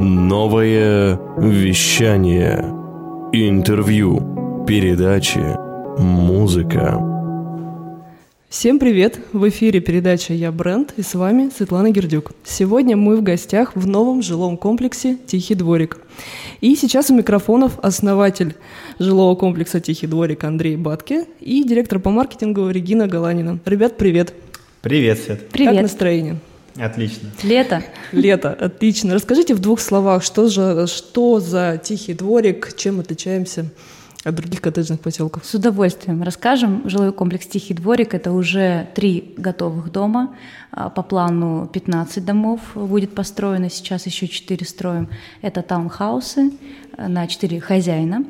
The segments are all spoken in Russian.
Новое вещание. Интервью. Передачи. Музыка. Всем привет! В эфире передача «Я бренд» и с вами Светлана Гердюк. Сегодня мы в гостях в новом жилом комплексе «Тихий дворик». И сейчас у микрофонов основатель жилого комплекса «Тихий дворик» Андрей Батки и директор по маркетингу Регина Галанина. Ребят, привет! Привет, Свет. Привет! Как настроение? Отлично. Лето. Лето, отлично. Расскажите в двух словах, что же, что за тихий дворик, чем отличаемся от других коттеджных поселков? С удовольствием расскажем. Жилой комплекс «Тихий дворик» — это уже три готовых дома. А, по плану 15 домов будет построено, сейчас еще 4 строим. Это таунхаусы на 4 хозяина.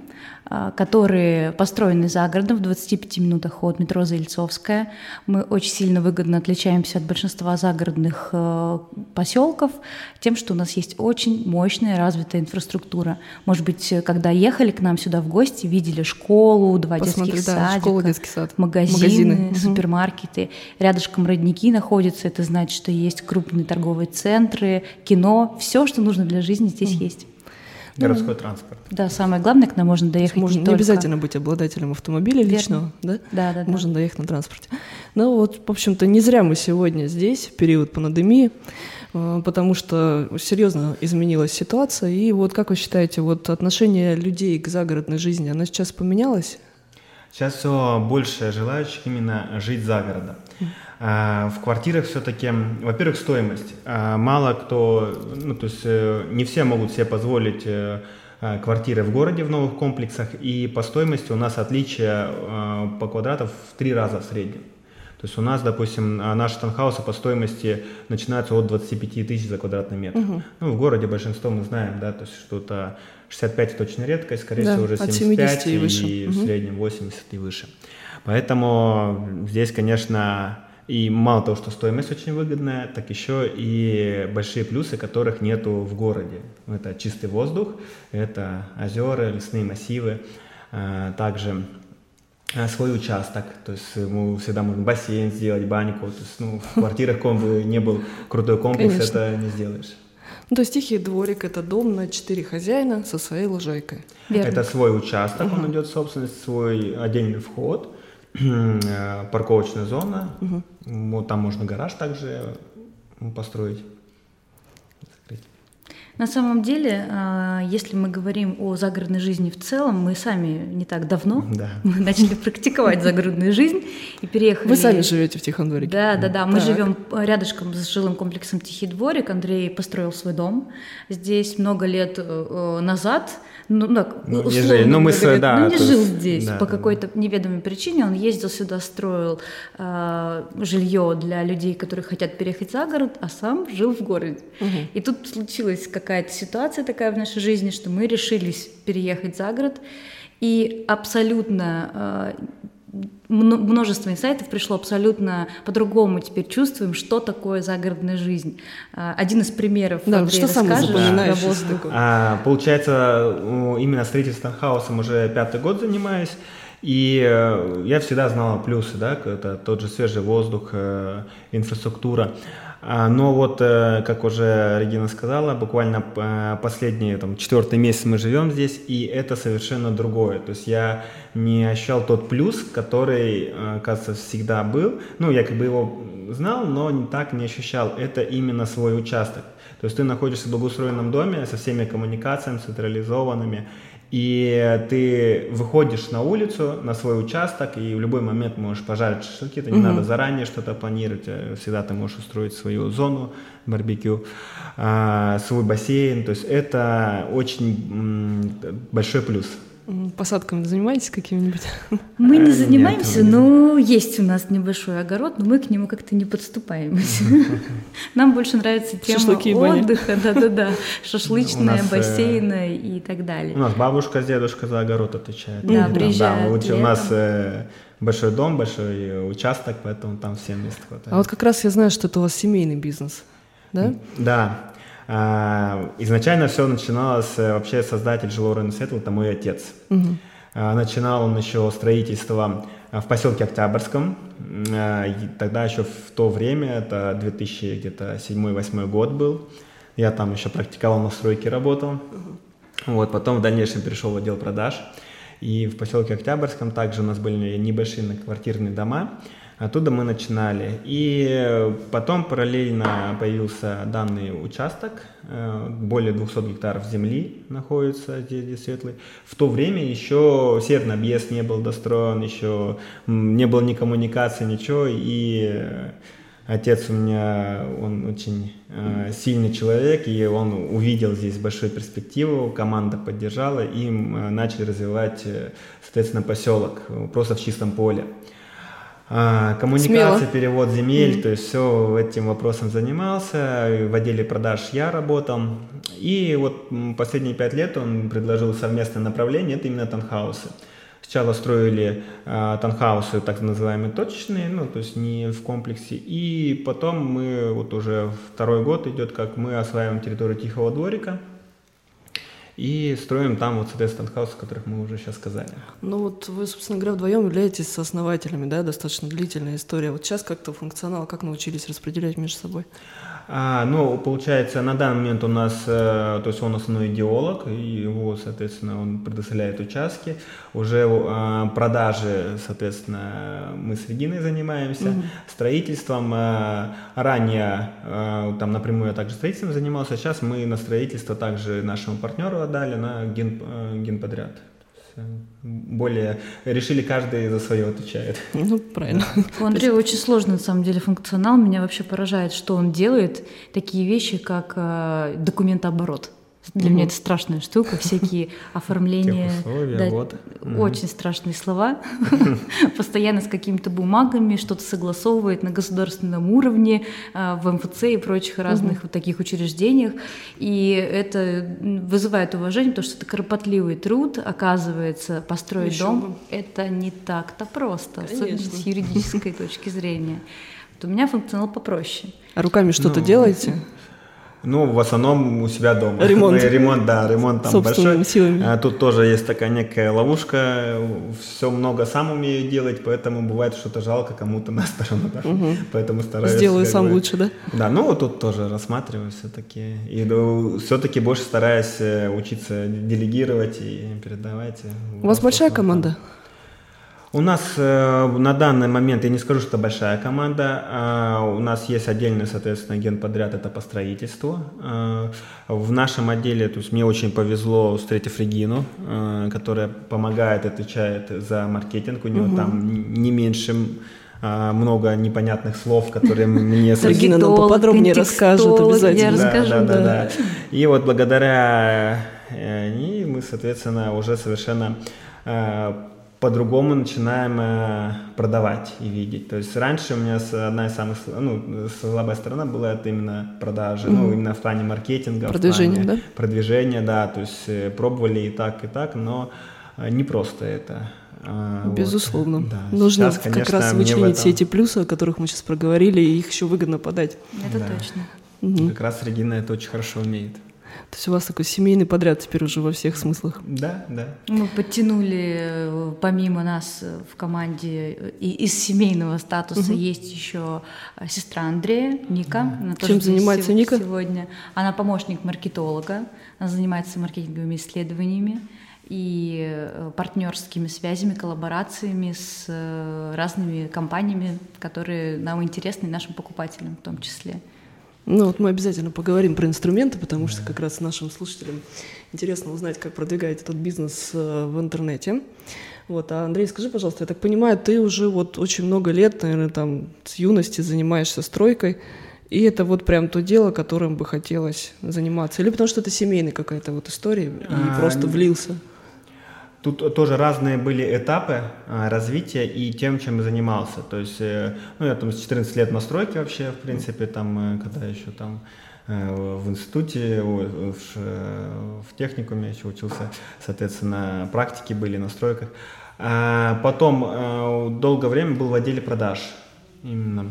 А, которые построены за городом в 25 минутах от метро Заильцовская. Мы очень сильно выгодно отличаемся от большинства загородных э, поселков тем, что у нас есть очень мощная развитая инфраструктура. Может быть, когда ехали к нам сюда в гости, видели школу, два Посмотри, детских да, садика, школа, детский сад. магазины, магазины, супермаркеты. Рядышком родники находятся, это значит, что есть крупные торговые центры, кино, все, что нужно для жизни здесь mm. есть. Городской ну, транспорт. Да, самое главное, к нам можно доехать можно не, не только... обязательно быть обладателем автомобиля Верно. личного, да? Да, да, Можно да. доехать на транспорте. Ну вот, в общем-то, не зря мы сегодня здесь, в период пандемии, э, потому что серьезно изменилась ситуация. И вот как вы считаете, вот отношение людей к загородной жизни, оно сейчас поменялось? Сейчас все больше желающих именно жить за городом. А, в квартирах все-таки, во-первых, стоимость. А, мало кто, ну, то есть э, не все могут себе позволить э, а, квартиры в городе в новых комплексах, и по стоимости у нас отличие по квадратам в три раза в среднем. То есть у нас, допустим, наши танхаусы по стоимости начинаются от 25 тысяч за квадратный метр. Угу. Ну, в городе большинство мы знаем, да, то есть что-то 65 это очень редкость, скорее да, всего уже 75 и, выше. и угу. в среднем 80 и выше. Поэтому здесь, конечно, и мало того, что стоимость очень выгодная, так еще и большие плюсы, которых нету в городе. Это чистый воздух, это озера, лесные массивы, а, также а, свой участок, то есть мы всегда можем бассейн сделать, баньку, то есть ну, в квартирах, ком бы не был крутой комплекс, Конечно. это не сделаешь. Ну, то есть тихий дворик – это дом на четыре хозяина со своей лужайкой. Верно. Это свой участок, угу. он идет в собственность, свой отдельный вход – парковочная зона. Угу. Вот там можно гараж также построить. На самом деле, а, если мы говорим о загородной жизни в целом, мы сами не так давно да. мы начали практиковать загородную жизнь и переехали. Вы сами живете в Тихом дворике? Да, да, да. Мы так. живем рядышком с жилым комплексом Тихий дворик. Андрей построил свой дом здесь много лет э, назад. Ну, так, ну, условно, не жили. Ну, мы говоря, да, ну, не жил есть, здесь да, по какой-то неведомой причине. Он ездил сюда, строил э, жилье для людей, которые хотят переехать за город, а сам жил в городе. Угу. И тут случилась какая-то ситуация такая в нашей жизни, что мы решились переехать за город. И абсолютно э, множество инсайтов пришло абсолютно по-другому. Теперь чувствуем, что такое загородная жизнь. А, один из примеров, да, Андрей, что самое запоминающееся? А, получается, именно строительством хаосом уже пятый год занимаюсь. И э, я всегда знал плюсы, да, это тот же свежий воздух, э, инфраструктура. А, но вот, э, как уже Регина сказала, буквально последний, там, четвертый месяц мы живем здесь, и это совершенно другое. То есть я не ощущал тот плюс, который, кажется, всегда был. Ну, я как бы его знал, но не так не ощущал. Это именно свой участок. То есть ты находишься в благоустроенном доме со всеми коммуникациями централизованными, и ты выходишь на улицу, на свой участок, и в любой момент можешь пожарить шашлыки, это не угу. надо заранее что-то планировать, э, всегда ты можешь устроить свою зону барбекю, а, свой бассейн, то есть это очень большой плюс. Посадками занимаетесь какими-нибудь? Мы не занимаемся, Нет, но есть у нас небольшой огород, но мы к нему как-то не подступаемся. Нам больше нравится тема Шашлыки отдыха, да-да-да, шашлычная, э, бассейна и так далее. У нас бабушка с дедушкой за огород отвечают. Да, приезжают. Да, у нас э, большой дом, большой участок, поэтому там всем мест хватает. А вот как раз я знаю, что это у вас семейный бизнес, да? Да. А, изначально все начиналось, э, вообще создатель жилого района Светл, это мой отец. Угу. Начинал он еще строительство в поселке Октябрьском. А, тогда еще в то время, это 2007-2008 год был, Я там еще практиковал на стройке, работал. Вот, потом в дальнейшем перешел в отдел продаж. И в поселке Октябрьском также у нас были небольшие квартирные дома. Оттуда мы начинали. И потом параллельно появился данный участок. Э, более 200 гектаров земли находится здесь, здесь светлый. В то время еще северный объезд не был достроен, еще не было ни коммуникации, ничего. И отец у меня, он очень э, сильный человек, и он увидел здесь большую перспективу, команда поддержала, и э, начали развивать, э, соответственно, поселок просто в чистом поле. А, коммуникация, Смело. перевод земель, mm-hmm. то есть все этим вопросом занимался. В отделе продаж я работал. И вот последние пять лет он предложил совместное направление, это именно танхаусы. Сначала строили э, танхаусы, так называемые точечные, ну, то есть не в комплексе. И потом мы, вот уже второй год идет, как мы осваиваем территорию Тихого дворика. И строим там вот, соответственно, хаус, о которых мы уже сейчас сказали. Ну вот вы, собственно говоря, вдвоем являетесь сооснователями, да, достаточно длительная история. Вот сейчас как-то функционал, как научились распределять между собой? А, ну, получается, на данный момент у нас, э, то есть он основной идеолог, и его, соответственно, он предоставляет участки. Уже э, продажи, соответственно, мы с Региной занимаемся, mm-hmm. строительством. Э, ранее э, там напрямую я также строительством занимался, сейчас мы на строительство также нашему партнеру отдали на ген, э, генподряд более решили каждый за свое отвечает. Ну, правильно. У Андрея очень сложный, на самом деле, функционал. Меня вообще поражает, что он делает такие вещи, как э, документооборот. Для угу. меня это страшная штука, всякие оформления. да, вот. Очень страшные слова. Постоянно с какими-то бумагами, что-то согласовывает на государственном уровне, а, в МФЦ и прочих разных вот таких учреждениях. И это вызывает уважение, потому что это кропотливый труд. Оказывается, построить Еще дом бы. это не так-то просто, Конечно. особенно с юридической точки зрения. Вот у меня функционал попроще. А руками что-то ну, делаете? Ну, в основном у себя дома. Ремонт. ремонт, да, ремонт там большой. силами. А, тут тоже есть такая некая ловушка. Все много сам умею делать, поэтому бывает что-то жалко кому-то на сторону. Да? Угу. Поэтому стараюсь. Сделаю сам бы... лучше, да? Да, ну вот тут тоже рассматриваю все-таки. И ну, все-таки больше стараюсь э, учиться делегировать и передавать. У вас большая команда? Там. У нас э, на данный момент, я не скажу, что это большая команда, э, у нас есть отдельный, соответственно, генподряд, это по строительству. Э, в нашем отделе, то есть мне очень повезло, встретив Регину, э, которая помогает, отвечает за маркетинг, у нее угу. там не меньше э, много непонятных слов, которые мне... Регина нам поподробнее расскажет обязательно. Расскажу, да, да, да. И вот благодаря э, ней мы, соответственно, уже совершенно э, по-другому начинаем э, продавать и видеть. То есть раньше у меня одна из самых ну, слабая сторона была это именно продажи, mm-hmm. ну именно в плане маркетинга, продвижения, да? Продвижения, да. То есть э, пробовали и так и так, но э, не просто это. А, Безусловно. Вот. Да. Нужно сейчас, конечно, как раз вычленить этом... все эти плюсы, о которых мы сейчас проговорили, и их еще выгодно подать. Это да. точно. Угу. Как раз Регина это очень хорошо умеет. То есть у вас такой семейный подряд теперь уже во всех смыслах. Да, да. Мы подтянули э, помимо нас э, в команде э, и из семейного статуса угу. есть еще сестра Андрея, Ника. Она Чем занимается Ника? Сегодня. Она помощник маркетолога. Она занимается маркетинговыми исследованиями и партнерскими связями, коллаборациями с разными компаниями, которые нам интересны, нашим покупателям в том числе. Ну вот мы обязательно поговорим про инструменты, потому что как раз нашим слушателям интересно узнать, как продвигать этот бизнес э, в интернете. Вот, а Андрей, скажи, пожалуйста, я так понимаю, ты уже вот очень много лет, наверное, там с юности занимаешься стройкой, и это вот прям то дело, которым бы хотелось заниматься, или потому что это семейная какая-то вот история и а, просто влился? Тут тоже разные были этапы а, развития и тем, чем я занимался. То есть, э, ну, я там с 14 лет на стройке вообще, в принципе, там, э, когда еще там э, в институте, в, в техникуме еще учился, соответственно, практики были на стройках. А потом долгое время был в отделе продаж именно.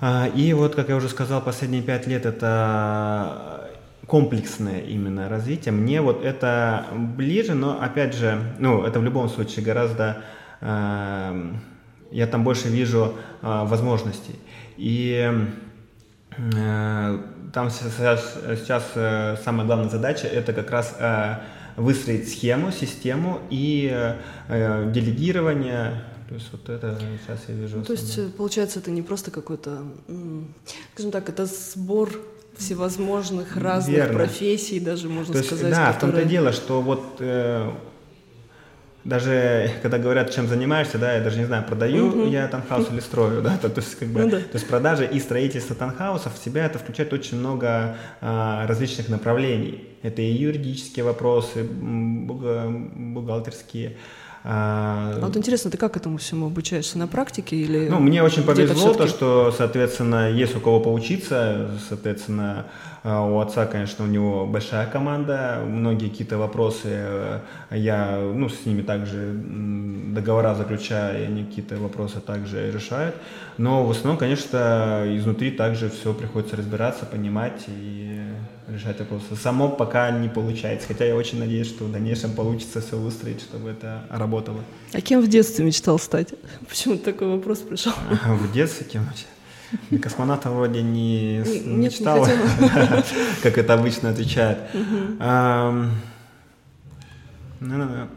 А, и вот, как я уже сказал, последние пять лет это комплексное именно развитие. Мне вот это ближе, но опять же, ну, это в любом случае гораздо, э, я там больше вижу э, возможностей. И Э, там сейчас, сейчас э, самая главная задача это как раз э, выстроить схему, систему и делегирование. То есть вот это сейчас я вижу. Ну, то есть получается это не просто какой-то, скажем так, это сбор всевозможных разных Верно. профессий, даже можно то сказать. да, которые... в том-то дело, что вот даже когда говорят, чем занимаешься, да, я даже не знаю, продаю угу. я таунхаус или строю, да, то, то есть как бы, ну, да. то есть продажа и строительство таунхаусов в себя это включает очень много а, различных направлений. Это и юридические вопросы, бухгалтерские, а, а вот интересно, ты как этому всему обучаешься? На практике или? Ну, мне очень повезло то, что, соответственно, есть у кого поучиться, соответственно, а, у отца, конечно, у него большая команда, многие какие-то вопросы э, я, ну, с ними также договора заключаю, и они какие-то вопросы также решают, но в основном, конечно, изнутри также все приходится разбираться, понимать и решать вопросы. Само пока не получается, хотя я очень надеюсь, что в дальнейшем получится все выстроить, чтобы это работало. А кем в детстве мечтал стать? Почему такой вопрос пришел? В детстве кем? Космонавтом вроде не мечтал, как это обычно отвечают. Наверное,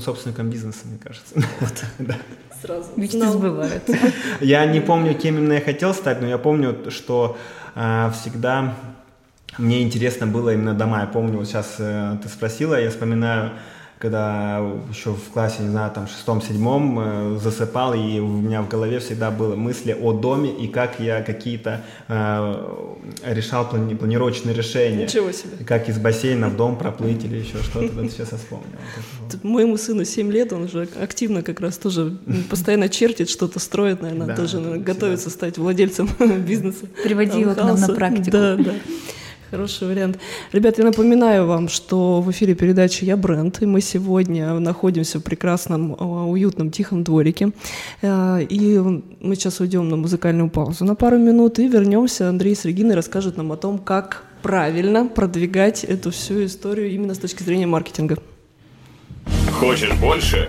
собственником бизнеса, мне кажется. Сразу. Мечты сбываются. Я не помню, кем именно я хотел стать, но я помню, что а, всегда мне интересно было именно дома. Я помню, вот сейчас э, ты спросила, я вспоминаю, когда еще в классе, не знаю, там, шестом-седьмом э, засыпал, и у меня в голове всегда были мысли о доме и как я какие-то э, решал плани планировочные решения. Ничего себе. Как из бассейна в дом проплыть или еще что-то. Вот сейчас я вспомнил. Моему сыну 7 лет, он уже активно как раз тоже постоянно чертит, что-то строит, наверное, тоже готовится стать владельцем бизнеса. Приводи его к нам на практику. Да, да. Хороший вариант. Ребят, я напоминаю вам, что в эфире передачи «Я бренд», и мы сегодня находимся в прекрасном, а, уютном, тихом дворике. Э, и мы сейчас уйдем на музыкальную паузу на пару минут и вернемся. Андрей с Региной расскажет нам о том, как правильно продвигать эту всю историю именно с точки зрения маркетинга. Хочешь больше?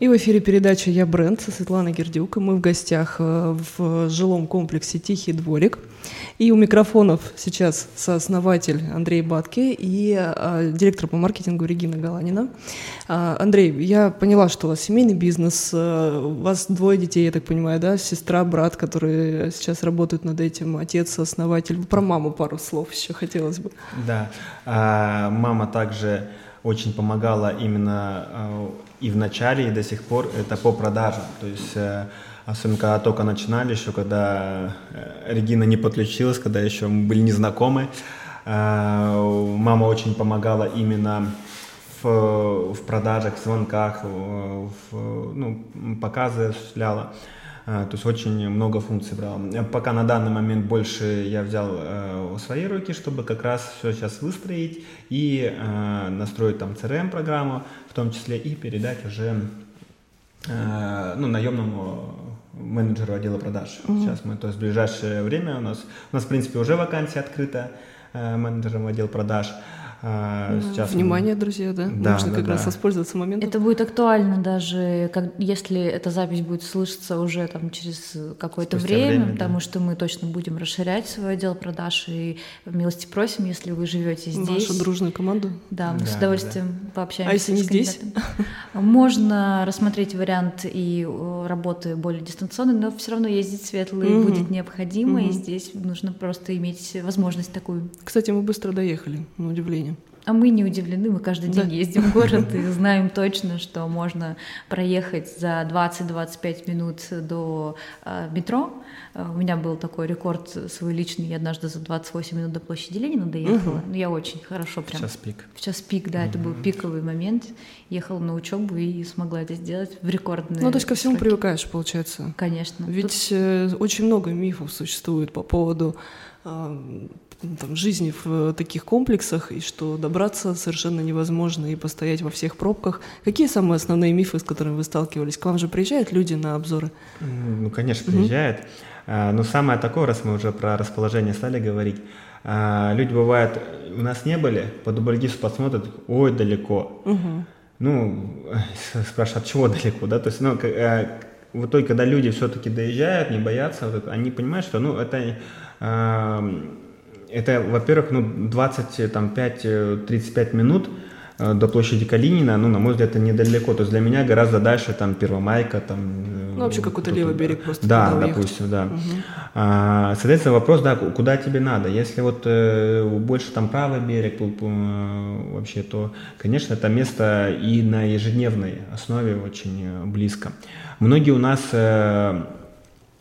И в эфире передача «Я бренд» со Светланой Гердюк. И мы в гостях э, в жилом комплексе «Тихий дворик». И у микрофонов сейчас сооснователь Андрей Батки и а, директор по маркетингу Регина Галанина. А, Андрей, я поняла, что у вас семейный бизнес, у вас двое детей, я так понимаю, да? Сестра, брат, которые сейчас работают над этим, отец, основатель. Про маму пару слов еще хотелось бы. Да, а, мама также очень помогала именно и в начале, и до сих пор это по продажам. То есть э, особенно когда только начинали, еще когда э, Регина не подключилась, когда еще мы были незнакомы. Э, мама очень помогала именно в, в продажах, в звонках, в, ну, показы осуществляла. То есть очень много функций брал. Пока на данный момент больше я взял в свои руки, чтобы как раз все сейчас выстроить и настроить там CRM-программу, в том числе и передать уже ну, наемному менеджеру отдела продаж. Угу. Сейчас мы, то есть в ближайшее время у нас, у нас в принципе уже вакансия открыта э, менеджером отдел продаж. А, сейчас Внимание, мы... друзья, да? да Нужно да, как да. раз воспользоваться моментом. Это будет актуально даже, как, если эта запись будет слышаться уже там через какое-то время, время, потому да. что мы точно будем расширять свой отдел продаж и милости просим, если вы живете здесь. Вашу дружную команду? Да, мы да, с удовольствием да. пообщаемся. А если не здесь? Можно рассмотреть вариант и э, работы более дистанционной, но все равно ездить светлый угу. будет необходимо, угу. и здесь нужно просто иметь возможность такую. Кстати, мы быстро доехали, на удивление. А мы не удивлены, мы каждый день да. ездим в город и знаем точно, что можно проехать за 20-25 минут до э, метро. А, у меня был такой рекорд свой личный, я однажды за 28 минут до площади Ленина доехала. Угу. Я очень хорошо прям... В час пик. В час пик, да, угу. это был пиковый момент. Ехала на учебу и смогла это сделать в рекордные Ну, то есть ко всему сроки. привыкаешь, получается. Конечно. Ведь Тут... Э, очень много мифов существует по поводу там, жизни в таких комплексах, и что добраться совершенно невозможно, и постоять во всех пробках. Какие самые основные мифы, с которыми вы сталкивались? К вам же приезжают люди на обзоры? Ну, конечно, приезжают. А, но самое такое, раз мы уже про расположение стали говорить, а, люди бывают, у нас не были, по Дубльгису посмотрят, ой, далеко. Угу. Ну, спрашивают, от чего далеко, да, то есть, ну, э, в итоге, когда люди все-таки доезжают, не боятся, вот, они понимают, что, ну, это, э, это, во-первых, ну, 25-35 минут, Э, до площади Калинина, ну, на мой взгляд, это недалеко. То есть для меня гораздо дальше там Первомайка, там... Э, ну, вообще какой-то левый берег просто. Да, допустим, да. Угу. А, соответственно, вопрос, да, куда тебе надо. Если вот э, больше там правый берег э, вообще, то, конечно, это место и на ежедневной основе очень э, близко. Многие у нас... Э,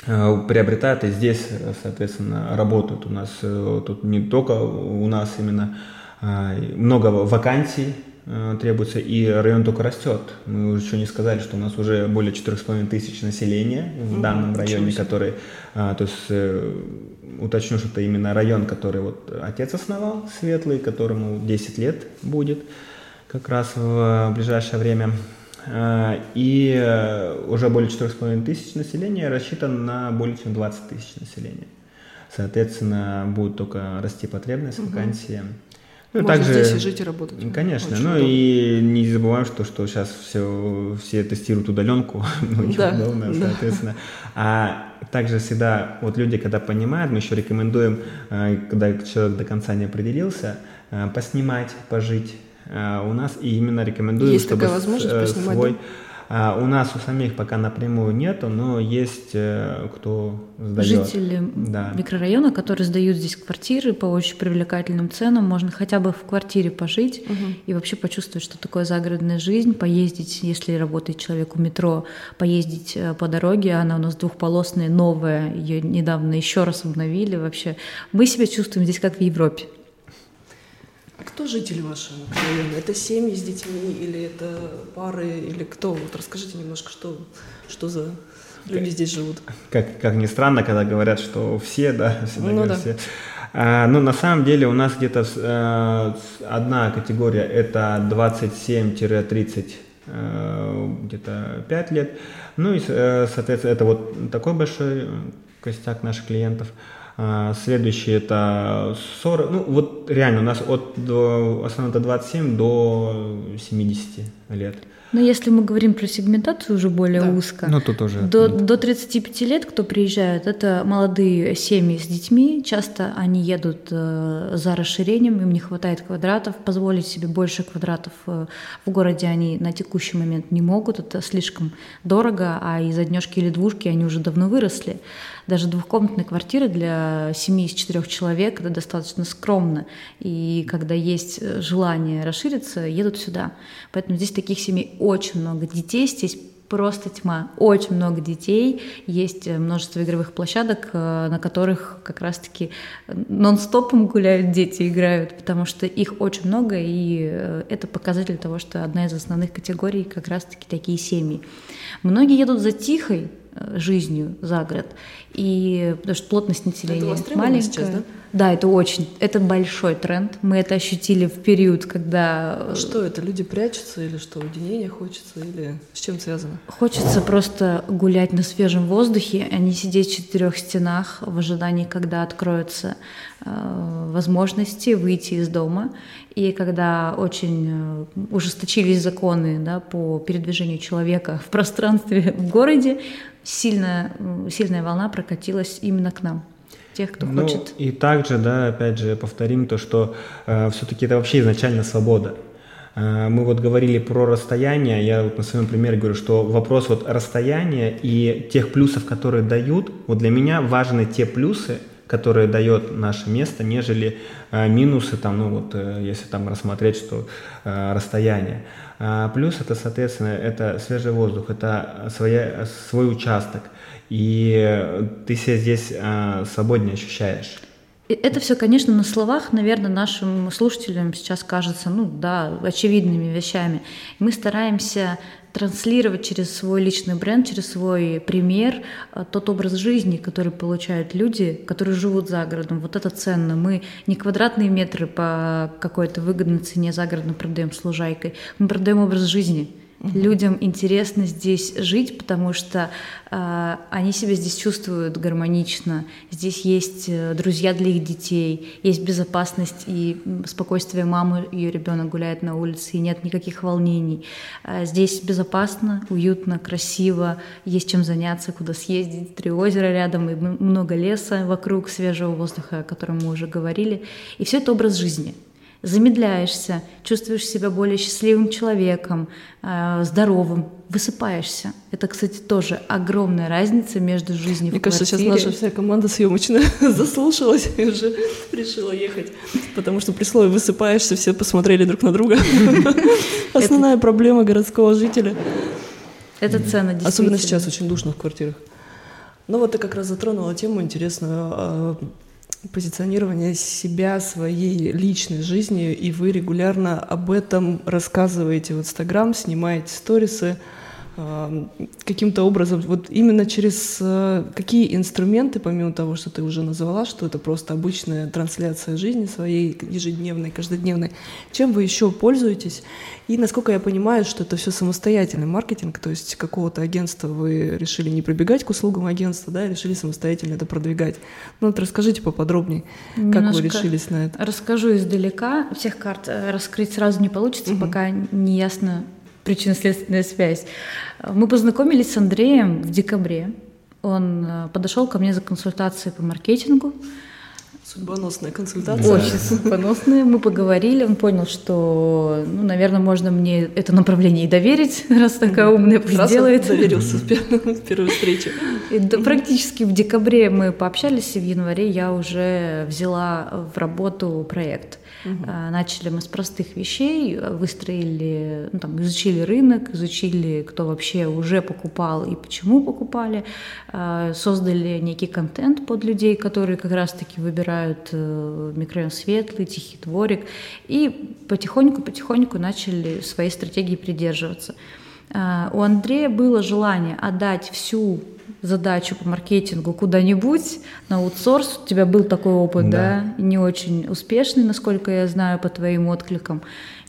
приобретают и здесь, соответственно, работают. У нас тут не только у нас именно много вакансий Э, требуется, и район только растет. Мы уже еще не сказали, что у нас уже более 4,5 тысяч населения в данном районе, который, а, то есть, э, уточню, что это именно район, который вот отец основал, Светлый, которому 10 лет будет как раз в ближайшее время. А, и э, уже более 4,5 тысяч населения рассчитан на более чем 20 тысяч населения. Соответственно, будет только расти потребность, вакансии. Угу. Ну, Можно также, здесь и жить и работать. Конечно. Очень ну удобно. и не забываем, что, что сейчас все, все тестируют удаленку, ну, да, неудобно, да. соответственно. А также всегда, вот люди, когда понимают, мы еще рекомендуем, э, когда человек до конца не определился, э, поснимать, пожить э, у нас, и именно рекомендуем, Есть чтобы такая возможность поснимать, свой... Да? А у нас у самих пока напрямую нету, но есть э, кто сдает. Жители да. микрорайона, которые сдают здесь квартиры по очень привлекательным ценам, можно хотя бы в квартире пожить угу. и вообще почувствовать, что такое загородная жизнь, поездить, если работает человек у метро, поездить э, по дороге, она у нас двухполосная, новая, ее недавно еще раз обновили вообще. Мы себя чувствуем здесь как в Европе. Кто жители вашего района? Это семьи с детьми или это пары или кто? Вот расскажите немножко, что, что за люди здесь живут. Как, как ни странно, когда говорят, что все, да, всегда ну, говорят да. все. А, ну, на самом деле у нас где-то э, одна категория это 27-30 э, где-то 5 лет. Ну и, э, соответственно, это вот такой большой костяк наших клиентов. А, следующий это 40, ну вот реально у нас от до, основном это 27 до 70 лет. Но если мы говорим про сегментацию уже более да. узко, ну, тут уже до, до 35 лет, кто приезжает, это молодые семьи с детьми. Часто они едут э, за расширением, им не хватает квадратов. Позволить себе больше квадратов э, в городе они на текущий момент не могут. Это слишком дорого, а из однешки или двушки они уже давно выросли. Даже двухкомнатные квартиры для семьи из четырех человек это достаточно скромно. И когда есть э, желание расшириться, едут сюда. Поэтому здесь таких семей очень много. Детей здесь просто тьма. Очень много детей, есть э, множество игровых площадок, э, на которых как раз-таки нон-стопом гуляют дети, играют, потому что их очень много, и это показатель того, что одна из основных категорий как раз-таки такие семьи. Многие едут за тихой, жизнью за город. И потому что плотность населения маленькая. Сейчас, да? Да, это очень, это большой тренд. Мы это ощутили в период, когда... А что это? Люди прячутся или что? Уединение хочется или с чем связано? Хочется просто гулять на свежем воздухе, а не сидеть в четырех стенах в ожидании, когда откроются э, возможности выйти из дома. И когда очень э, ужесточились законы да, по передвижению человека в пространстве в городе, сильная, сильная волна прокатилась именно к нам тех, кто ну, хочет. И также, да, опять же, повторим то, что э, все-таки это вообще изначально свобода. Э, мы вот говорили про расстояние, я вот на своем примере говорю, что вопрос вот расстояния и тех плюсов, которые дают, вот для меня важны те плюсы, которые дает наше место, нежели э, минусы, там, ну вот, э, если там рассмотреть, что э, расстояние. А плюс это, соответственно, это свежий воздух, это своя, свой участок, и ты себя здесь э, свободнее ощущаешь. Это все, конечно, на словах, наверное, нашим слушателям сейчас кажется, ну да, очевидными вещами. Мы стараемся транслировать через свой личный бренд, через свой пример э, тот образ жизни, который получают люди, которые живут за городом. Вот это ценно. Мы не квадратные метры по какой-то выгодной цене за городом продаем с лужайкой, мы продаем образ жизни. Людям интересно здесь жить, потому что э, они себя здесь чувствуют гармонично. Здесь есть э, друзья для их детей, есть безопасность и спокойствие мамы, ее ребенок гуляет на улице, и нет никаких волнений. Э, здесь безопасно, уютно, красиво, есть чем заняться, куда съездить. Три озера рядом и много леса вокруг, свежего воздуха, о котором мы уже говорили. И все это образ жизни — замедляешься, чувствуешь себя более счастливым человеком, э, здоровым, высыпаешься. Это, кстати, тоже огромная разница между жизнью Мне в кажется, квартире. сейчас наша вся команда съемочная заслушалась и уже решила ехать, потому что при слове «высыпаешься» все посмотрели друг на друга. Основная проблема городского жителя. Это действительно. Особенно сейчас очень душно в квартирах. Ну вот ты как раз затронула тему интересную а, позиционирование себя, своей личной жизни, и вы регулярно об этом рассказываете в Инстаграм, снимаете сторисы, каким-то образом, вот именно через э, какие инструменты, помимо того, что ты уже назвала, что это просто обычная трансляция жизни своей ежедневной, каждодневной, чем вы еще пользуетесь? И насколько я понимаю, что это все самостоятельный маркетинг, то есть какого-то агентства вы решили не прибегать к услугам агентства, да, решили самостоятельно это продвигать. Ну вот расскажите поподробнее, как вы решились на это. Расскажу издалека. Всех карт э, раскрыть сразу не получится, угу. пока не ясно причинно-следственная связь. Мы познакомились с Андреем в декабре. Он э, подошел ко мне за консультацией по маркетингу. Судьбоносная консультация. Очень судьбоносная. Мы поговорили, он понял, что, ну, наверное, можно мне это направление и доверить, раз такая умная пусть делает. доверился в. И, да, практически в декабре мы пообщались, и в январе я уже взяла в работу проект. Угу. Начали мы с простых вещей, выстроили, ну, там, изучили рынок, изучили, кто вообще уже покупал и почему покупали, а, создали некий контент под людей, которые как раз-таки выбирают э, микрорайон Светлый, Тихий дворик, и потихоньку-потихоньку начали своей стратегии придерживаться. А, у Андрея было желание отдать всю задачу по маркетингу куда-нибудь на аутсорс. У тебя был такой опыт, да, да? не очень успешный, насколько я знаю, по твоим откликам.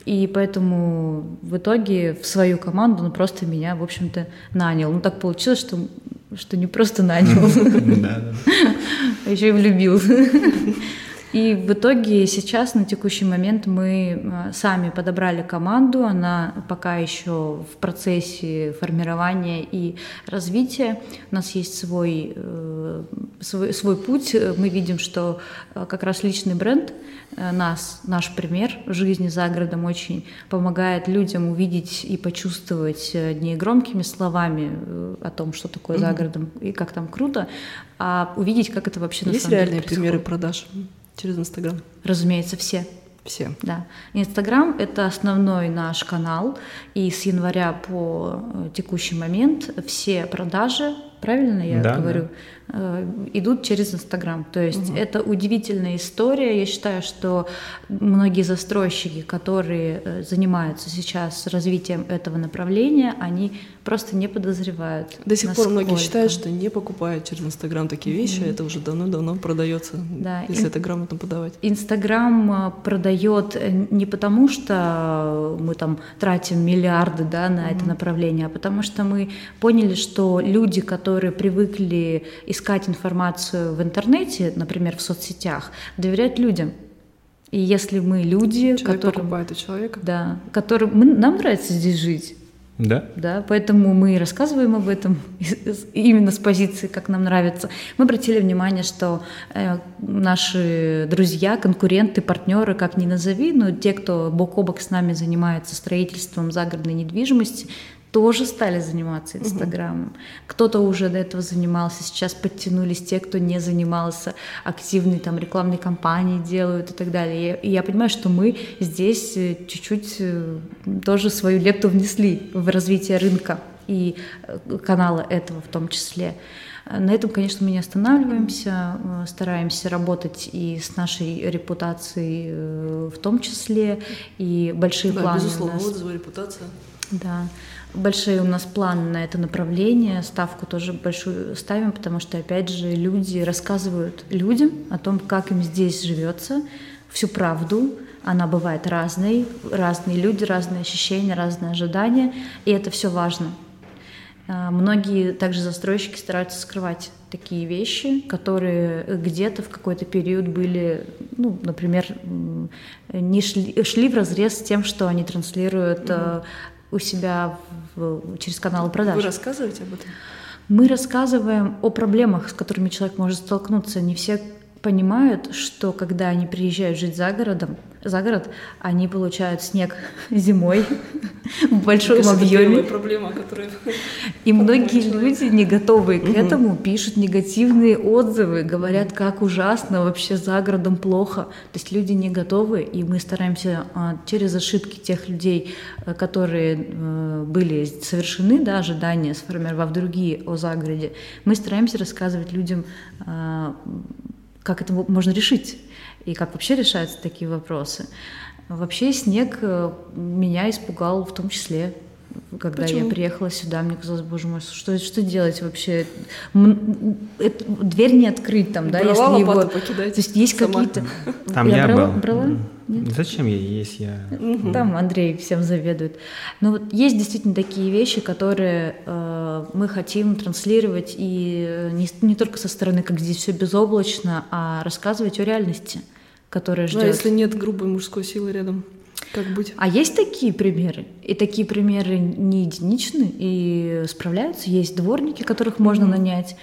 И поэтому в итоге в свою команду он просто меня, в общем-то, нанял. Ну, так получилось, что, что не просто нанял, а еще и влюбил. И в итоге сейчас на текущий момент мы э, сами подобрали команду, она пока еще в процессе формирования и развития. У нас есть свой, э, свой, свой путь, мы видим, что э, как раз личный бренд нас, наш пример жизни за городом очень помогает людям увидеть и почувствовать не громкими словами о том, что такое mm-hmm. за городом и как там круто, а увидеть, как это вообще есть на самом деле деле примеры продаж? Через Инстаграм? Разумеется, все. Все. Да. Инстаграм — это основной наш канал, и с января по э, текущий момент все продажи, правильно я да, говорю, да. Э, идут через Инстаграм. То есть угу. это удивительная история. Я считаю, что многие застройщики, которые э, занимаются сейчас развитием этого направления, они просто не подозревают. До сих насколько. пор многие считают, что не покупают через Инстаграм такие вещи, mm это уже давно-давно продается, да. если Ин... это грамотно подавать. Инстаграм э, продает не потому, что мы там тратим миллиарды да, на mm это направление, а потому что мы поняли, что люди, которые привыкли искать информацию в интернете, например, в соцсетях, доверять людям. И если мы люди, Человек которые... покупает у человека. Да, которым... Мы, нам нравится здесь жить. Да. Да, поэтому мы и рассказываем об этом именно с позиции, как нам нравится. Мы обратили внимание, что э, наши друзья, конкуренты, партнеры, как ни назови, но те, кто бок о бок с нами занимается строительством загородной недвижимости, тоже стали заниматься Инстаграмом. Угу. Кто-то уже до этого занимался, сейчас подтянулись те, кто не занимался, активные там рекламные кампании делают и так далее. И я понимаю, что мы здесь э, чуть-чуть э, тоже свою лепту внесли в развитие рынка и э, канала этого в том числе. На этом, конечно, мы не останавливаемся, стараемся работать и с нашей репутацией в том числе, и большие да, планы. Безусловно, у нас. отзывы, репутация. Да, большие у нас планы на это направление, ставку тоже большую ставим, потому что, опять же, люди рассказывают людям о том, как им здесь живется, всю правду, она бывает разной, разные люди, разные ощущения, разные ожидания, и это все важно. А, многие также застройщики стараются скрывать такие вещи, которые где-то в какой-то период были, ну, например, не шли, шли в разрез с тем, что они транслируют угу. У себя в, через каналы продаж. Вы рассказываете об этом? Мы рассказываем о проблемах, с которыми человек может столкнуться. Не все понимают, что когда они приезжают жить за городом, за город, они получают снег зимой в большом объеме. проблема, которая... И многие люди, не готовые к этому, пишут негативные отзывы, говорят, как ужасно, вообще за городом плохо. То есть люди не готовы, и мы стараемся а, через ошибки тех людей, э, которые э, были совершены, да, ожидания, сформировав другие о загороде, мы стараемся рассказывать людям а, как это можно решить и как вообще решаются такие вопросы. Вообще снег э, меня испугал в том числе, когда Почему? я приехала сюда, мне казалось, боже мой, что, что делать вообще? Это, дверь не открыть там, да, Брала если его... покидать То есть есть какие-то... Там я, я брала, был. Брала? Нет? Зачем я есть? Я... Там Андрей всем заведует. Но вот есть действительно такие вещи, которые э, мы хотим транслировать и э, не, не только со стороны, как здесь все безоблачно, а рассказывать о реальности, которая ждет. Ну, а если нет грубой мужской силы рядом? Как быть? А есть такие примеры? И такие примеры не единичны и справляются. Есть дворники, которых можно mm-hmm. нанять.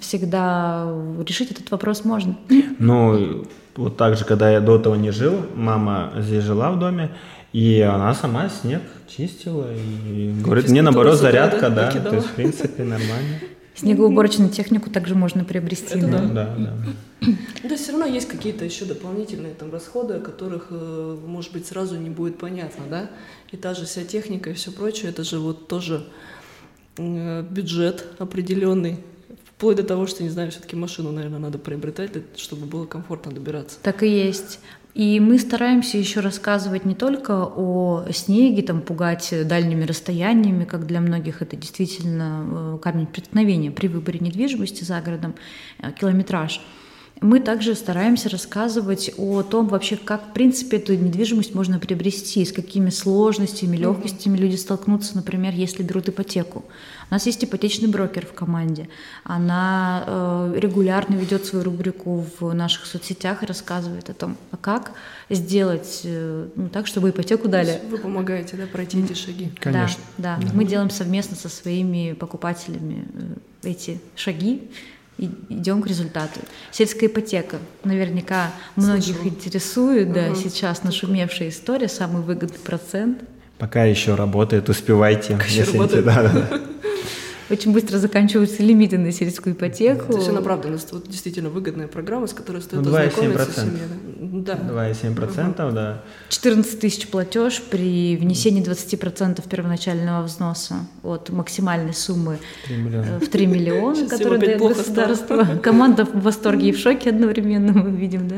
Всегда решить этот вопрос можно. Ну, вот так же, когда я до этого не жил, мама здесь жила в доме, и она сама снег чистила и говорит, мне наоборот зарядка, да, то есть в принципе нормально. Снегоуборочную технику также можно приобрести. Это да. да. Да, да. Все равно есть какие-то еще дополнительные там расходы, о которых, э, может быть, сразу не будет понятно, да? И та же вся техника и все прочее, это же вот тоже э, бюджет определенный, Вплоть до того, что, не знаю, все-таки машину, наверное, надо приобретать, чтобы было комфортно добираться. Так и есть. И мы стараемся еще рассказывать не только о снеге, там, пугать дальними расстояниями, как для многих это действительно э, камень преткновения при выборе недвижимости за городом, э, километраж – мы также стараемся рассказывать о том вообще, как, в принципе, эту недвижимость можно приобрести, с какими сложностями, легкостями люди столкнутся, например, если берут ипотеку. У нас есть ипотечный брокер в команде. Она э, регулярно ведет свою рубрику в наших соцсетях и рассказывает о том, а как сделать э, ну, так, чтобы ипотеку дали. Вы помогаете, да, пройти эти шаги? Конечно. Да, да. Мы делаем совместно со своими покупателями э, эти шаги идем к результату. Сельская ипотека. Наверняка многих Слышу. интересует, да, угу. сейчас нашумевшая история, самый выгодный процент. Пока еще работает, успевайте. Пока еще работает. Да, да. Очень быстро заканчиваются лимиты на сельскую ипотеку. Это все на правду. У нас вот действительно выгодная программа, с которой стоит ну, ознакомиться семье. Да. 2,7%, угу. да. 14 тысяч платеж при внесении 20% первоначального взноса от максимальной суммы 3 миллиона. в 3 миллиона, которые дает государство. Команда в восторге и в шоке одновременно, мы видим, да.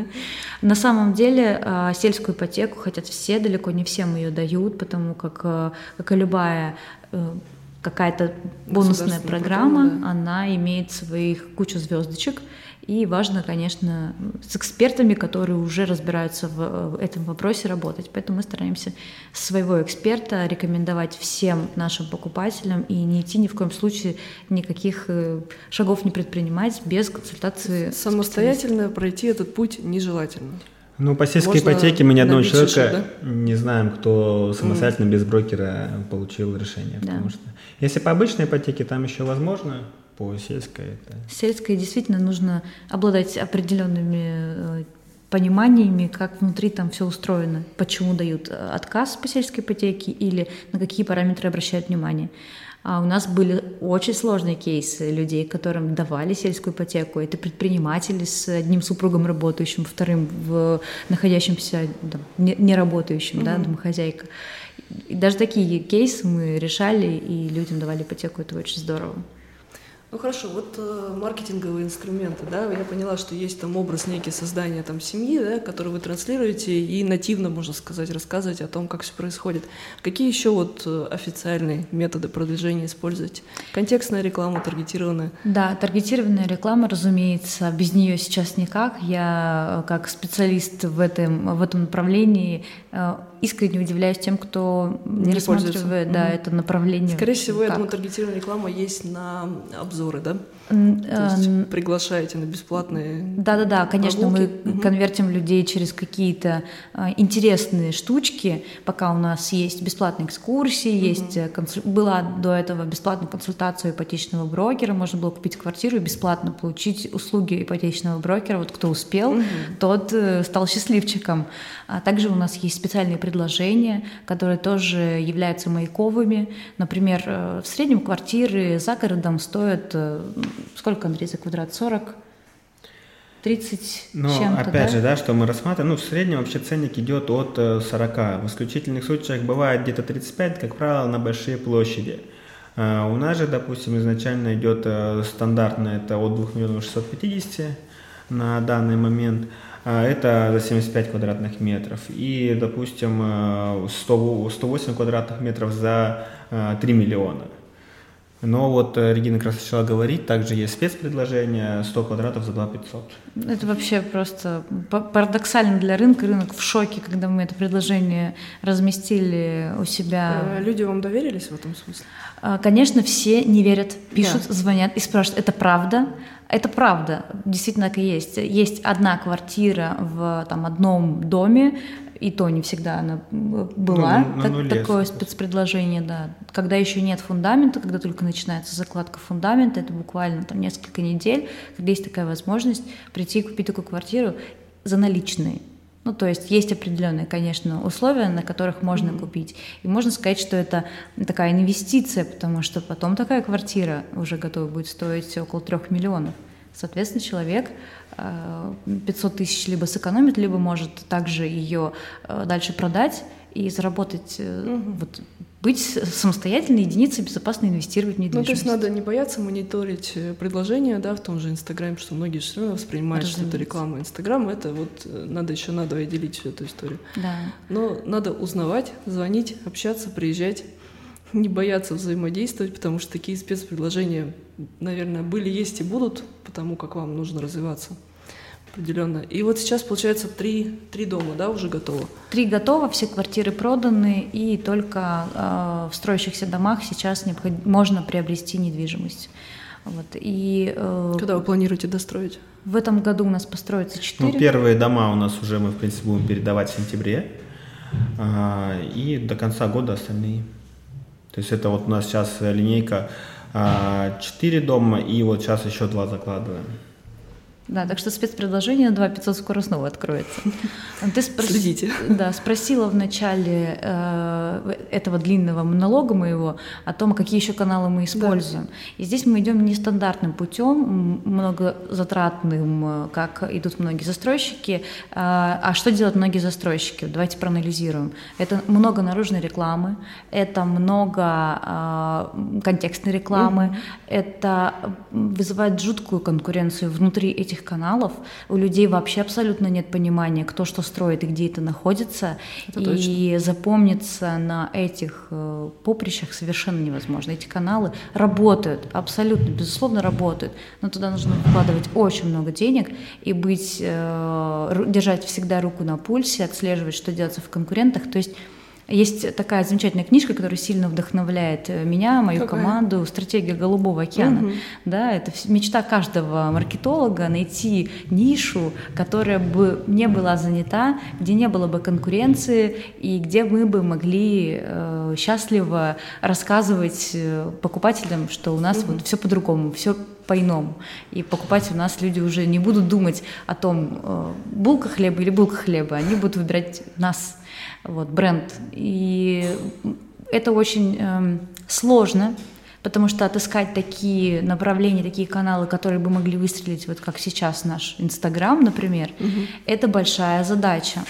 На самом деле а, сельскую ипотеку хотят все, далеко не всем ее дают, потому как, а, как и любая э, какая-то бонусная программа, программа да. она имеет своих кучу звездочек. И важно, конечно, с экспертами, которые уже разбираются в этом вопросе, работать. Поэтому мы стараемся своего эксперта рекомендовать всем нашим покупателям и не идти ни в коем случае никаких э, шагов не предпринимать без консультации. Самостоятельно пройти этот путь нежелательно. Ну, по сельской Можно ипотеке мы ни одного человека шишек, да? не знаем, кто самостоятельно mm. без брокера получил решение. Да. Потому что если по обычной ипотеке, там еще возможно, по сельской это... Сельской действительно нужно обладать определенными э, пониманиями, как внутри там все устроено, почему дают э, отказ по сельской ипотеке или на какие параметры обращают внимание. А у нас были очень сложные кейсы людей, которым давали сельскую ипотеку. Это предприниматели с одним супругом работающим, вторым в находящимся там, не, работающим, mm-hmm. да, домохозяйка. И даже такие кейсы мы решали и людям давали ипотеку. Это очень здорово. Ну хорошо, вот э, маркетинговые инструменты, да, я поняла, что есть там образ некий создания там семьи, да, который вы транслируете и нативно, можно сказать, рассказывать о том, как все происходит. Какие еще вот э, официальные методы продвижения используете? Контекстная реклама, таргетированная? Да, таргетированная реклама, разумеется, без нее сейчас никак. Я э, как специалист в этом, в этом направлении э, искренне удивляюсь тем, кто не, не рассматривает да, mm это направление. Скорее всего, как. я думаю, таргетированная реклама есть на обзоры, да? То есть эм, приглашаете на бесплатные Да-да-да, конечно, мы угу. конвертим людей через какие-то э, интересные штучки, пока у нас есть бесплатные экскурсии, угу. есть э, консуль... была до этого бесплатная консультация ипотечного брокера, можно было купить квартиру и бесплатно получить услуги ипотечного брокера. Вот кто успел, угу. тот э, стал счастливчиком. А также у нас есть специальные предложения, которые тоже являются маяковыми. Например, в среднем квартиры за городом стоят сколько, Андрей, за квадрат? 40? 30 Но опять да? же, да, что мы рассматриваем, ну, в среднем вообще ценник идет от 40. Э, в исключительных случаях бывает где-то 35, как правило, на большие площади. А у нас же, допустим, изначально идет э, стандартно, это от 2 миллионов 650 на данный момент, а это за 75 квадратных метров. И, допустим, 100, э, 108 квадратных метров за 3 миллиона. Но вот э, Регина как раз начала говорить, также есть спецпредложение 100 квадратов за 2 500. Это вообще просто парадоксально для рынка. Рынок в шоке, когда мы это предложение разместили у себя. Э, люди вам доверились в этом смысле? А, конечно, все не верят, пишут, да. звонят и спрашивают, это правда? Это правда, действительно так и есть. Есть одна квартира в там, одном доме, и то не всегда она была, ну, так, нуле, такое спецпредложение, да. Когда еще нет фундамента, когда только начинается закладка фундамента, это буквально там несколько недель, когда есть такая возможность прийти и купить такую квартиру за наличные. Ну, то есть есть определенные, конечно, условия, на которых можно mm-hmm. купить. И можно сказать, что это такая инвестиция, потому что потом такая квартира уже готова будет стоить около трех миллионов. Соответственно, человек 500 э, тысяч либо сэкономит, либо может также ее э, дальше продать и заработать, угу. вот, быть самостоятельной единицей, безопасно инвестировать в недвижимость. Ну, то есть надо не бояться мониторить предложения, да, в том же Инстаграме, что многие все равно воспринимают, Разумеется. что это реклама. Инстаграм — это вот надо еще надо делить всю эту историю. Да. Но надо узнавать, звонить, общаться, приезжать, не бояться взаимодействовать, потому что такие спецпредложения, наверное, были, есть и будут, потому как вам нужно развиваться определенно. И вот сейчас, получается, три, три дома, да, уже готово? Три готово, все квартиры проданы, и только э, в строящихся домах сейчас необход... можно приобрести недвижимость. Вот. И, э, Когда вы планируете достроить? В этом году у нас построится четыре. Ну, первые дома у нас уже мы, в принципе, будем передавать в сентябре, э, и до конца года остальные. То есть это вот у нас сейчас линейка 4 а, дома, и вот сейчас еще два закладываем. Да, так что спецпредложение на 2 500 скоро снова откроется. Ты спрос... Следите. Да, спросила в начале э, этого длинного монолога моего о том, какие еще каналы мы используем. Да. И здесь мы идем нестандартным путем, многозатратным, э, как идут многие застройщики. Э, а что делают многие застройщики? Давайте проанализируем. Это много наружной рекламы, это много э, контекстной рекламы, угу. это вызывает жуткую конкуренцию внутри этих этих каналов у людей вообще абсолютно нет понимания, кто что строит и где это находится. Это и точно. запомниться на этих э, поприщах совершенно невозможно. Эти каналы работают, абсолютно, безусловно, работают, но туда нужно вкладывать очень много денег и быть, э, держать всегда руку на пульсе, отслеживать, что делается в конкурентах. То есть есть такая замечательная книжка, которая сильно вдохновляет э, меня, мою Какая? команду «Стратегия Голубого океана». Угу. Да, это мечта каждого маркетолога найти нишу, которая бы не была занята, где не было бы конкуренции и где мы бы могли э, счастливо рассказывать э, покупателям, что у нас угу. вот все по-другому, все по-иному. И покупать у нас люди уже не будут думать о том, э, булка хлеба или булка хлеба, они будут выбирать нас вот, бренд. И это очень э, сложно, потому что отыскать такие направления, такие каналы, которые бы могли выстрелить, вот как сейчас наш Инстаграм, например, угу. это большая задача.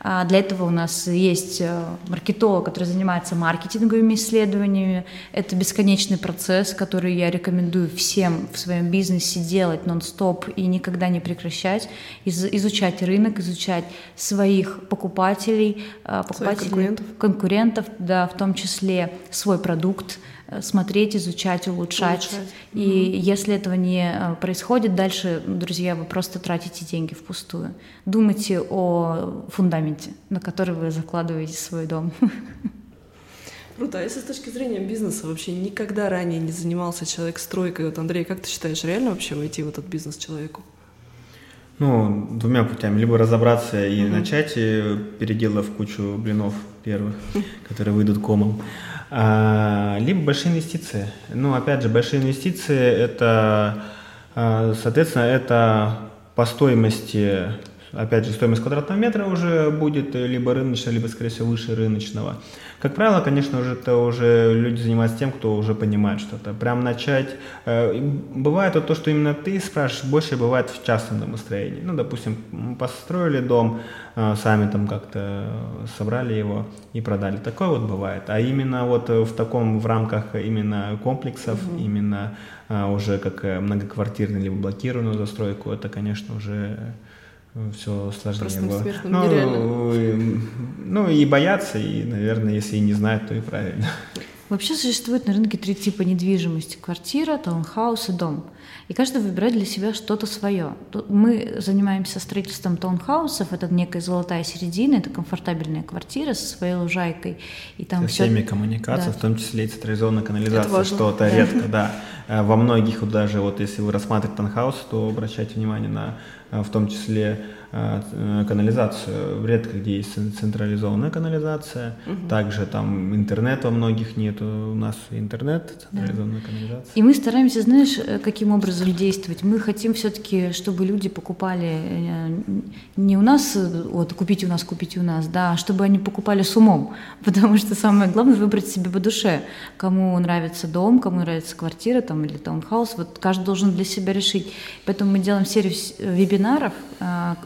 А для этого у нас есть э, маркетолог, который занимается маркетинговыми исследованиями. Это бесконечный процесс, который я рекомендую всем в своем бизнесе делать нон-стоп и никогда не прекращать. Из изучать рынок, изучать своих покупателей, э, покупателей конкурентов. конкурентов, да, в том числе свой продукт, смотреть, изучать, улучшать. улучшать. И mm если этого не э, происходит, дальше, друзья, вы просто тратите деньги впустую. Думайте о фундаменте, на который вы закладываете свой дом. Круто. А если с точки зрения бизнеса вообще никогда ранее не занимался человек стройкой, вот Андрей, как ты считаешь, реально вообще войти в этот бизнес человеку? Ну, двумя путями. Либо разобраться и mm-hmm. начать, переделав кучу блинов первых, которые выйдут комом. А, либо большие инвестиции. Ну, опять же, большие инвестиции это, а, соответственно, это по стоимости, опять же, стоимость квадратного метра уже будет либо рыночная, либо, скорее всего, выше рыночного. Как правило, конечно же, это уже люди занимаются тем, кто уже понимает что-то. Прям начать... Э, бывает вот то, что именно ты спрашиваешь, больше бывает в частном домостроении. Ну, допустим, построили дом, э, сами там как-то собрали его и продали. Такое вот бывает. А именно вот в таком, в рамках именно комплексов, угу. именно э, уже как многоквартирный либо блокированную застройку, это, конечно, уже все сложнее Простым было. ну, нереально. Ну и бояться, и, наверное, если и не знают, то и правильно. Вообще существует на рынке три типа недвижимости. Квартира, таунхаус и дом. И каждый выбирает для себя что-то свое. Мы занимаемся строительством таунхаусов, это некая золотая середина, это комфортабельная квартира со своей лужайкой. И там со все... всеми коммуникациями, да. в том числе и централизованная канализация, что-то да. редко, да. Э, во многих, вот даже вот если вы рассматриваете таунхаус, то обращайте внимание на в том числе Э, э, канализацию. Редко где есть централизованная канализация. Угу. Также там интернета многих нет. У нас интернет, централизованная да. канализация. И мы стараемся, знаешь, э, каким образом действовать. Мы хотим все-таки, чтобы люди покупали не у нас, вот купите у нас, купите у нас, да, а чтобы они покупали с умом. Потому что самое главное выбрать себе по душе. Кому нравится дом, кому нравится квартира там, или таунхаус. Вот каждый должен для себя решить. Поэтому мы делаем серию вебинаров,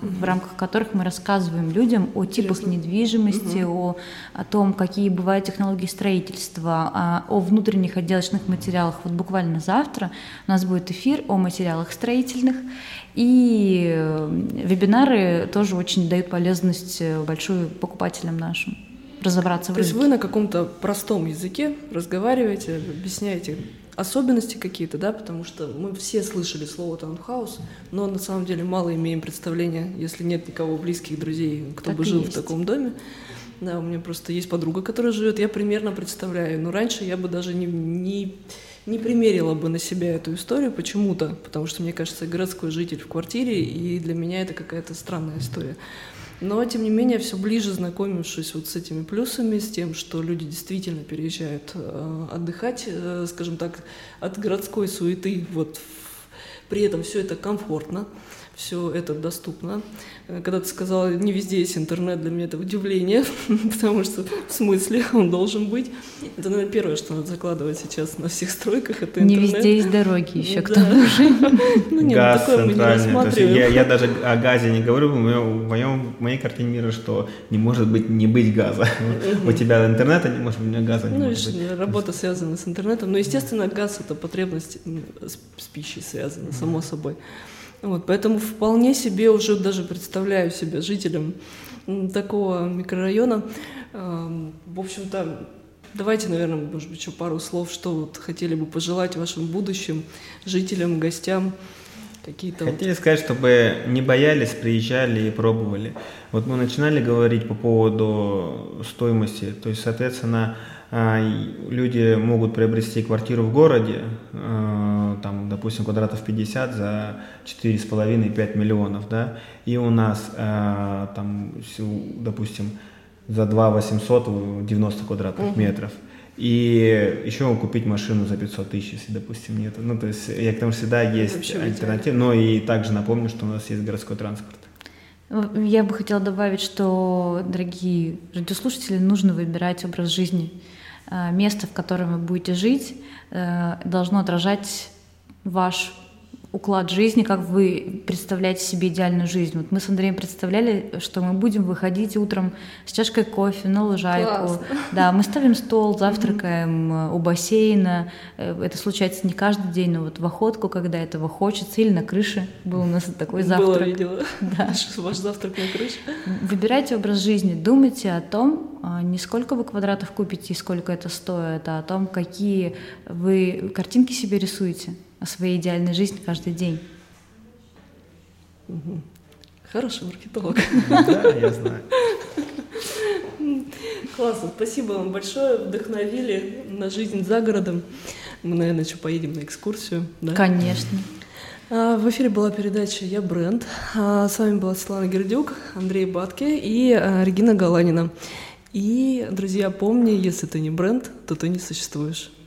в рамках которых мы рассказываем людям о типах Интересно. недвижимости, угу. о, о том, какие бывают технологии строительства, о, о внутренних отделочных материалах. Вот буквально завтра у нас будет эфир о материалах строительных, и э, вебинары тоже очень дают полезность э, большую покупателям нашим разобраться в То есть вы на каком-то простом языке разговариваете, объясняете особенности какие-то, да, потому что мы все слышали слово таунхаус, но на самом деле мало имеем представления, если нет никого близких друзей, кто так бы жил есть. в таком доме. Да, у меня просто есть подруга, которая живет, я примерно представляю, но раньше я бы даже не, не, не примерила бы на себя эту историю почему-то, потому что, мне кажется, городской житель в квартире, и для меня это какая-то странная история. Но, тем не менее, все ближе знакомившись вот с этими плюсами, с тем, что люди действительно переезжают э, отдыхать, э, скажем так, от городской суеты, вот при этом все это комфортно, все это доступно. Э, когда ты сказала, не везде есть интернет, для меня это удивление, потому что в смысле он должен быть. Это, наверное, первое, что надо закладывать сейчас на всех стройках, это интернет. Не везде есть дороги еще, к тому же. Ну нет, Газ такое мы не рассматриваем. Я, я даже о газе не говорю, в, моем, в, моем, в моей картине мира, что не может быть не быть газа. У тебя интернета не может быть, у меня газа не ну, может быть. Работа связана с интернетом, но, естественно, газ — это потребность с, с пищей связана, само собой. Вот, поэтому вполне себе уже даже представляю себя жителем такого микрорайона. В общем-то, давайте, наверное, может быть, еще пару слов, что вот хотели бы пожелать вашим будущим жителям, гостям. Какие-то Хотели вот... сказать, чтобы не боялись, приезжали и пробовали. Вот мы начинали говорить по поводу стоимости. То есть, соответственно, а, люди могут приобрести квартиру в городе, а, там, допустим, квадратов 50 за 4,5-5 миллионов, да, и у нас а, там, допустим, за 2 800 90 квадратных угу. метров. И еще купить машину за 500 тысяч, если, допустим, нет. Ну, то есть, я к тому всегда есть альтернатива. Но и также напомню, что у нас есть городской транспорт. Я бы хотела добавить, что, дорогие радиослушатели, нужно выбирать образ жизни. Место, в котором вы будете жить, э, должно отражать ваш уклад жизни, как вы представляете себе идеальную жизнь. Вот мы с Андреем представляли, что мы будем выходить утром с чашкой кофе на лужайку. Классно. Да, мы ставим стол, завтракаем э, у бассейна. Э, Это случается не каждый день, но вот в охотку, когда этого хочется, или на крыше был у нас такой завтрак. Было, видела. Да. Ваш завтрак на крыше. Выбирайте образ жизни, думайте о том, а, не сколько вы квадратов купите и сколько это стоит, а о том, какие вы картинки себе рисуете о своей идеальной жизни каждый день. Хороший маркетолог. Да, я знаю. Классно, спасибо вам большое, вдохновили на жизнь за городом. Мы, наверное, еще поедем на экскурсию. Да? Конечно. А, В эфире была передача «Я бренд». А, С вами была Светлана Гердюк, Андрей Батке и а, Регина Галанина. И, друзья, помни, если ты не бренд, то ты не существуешь.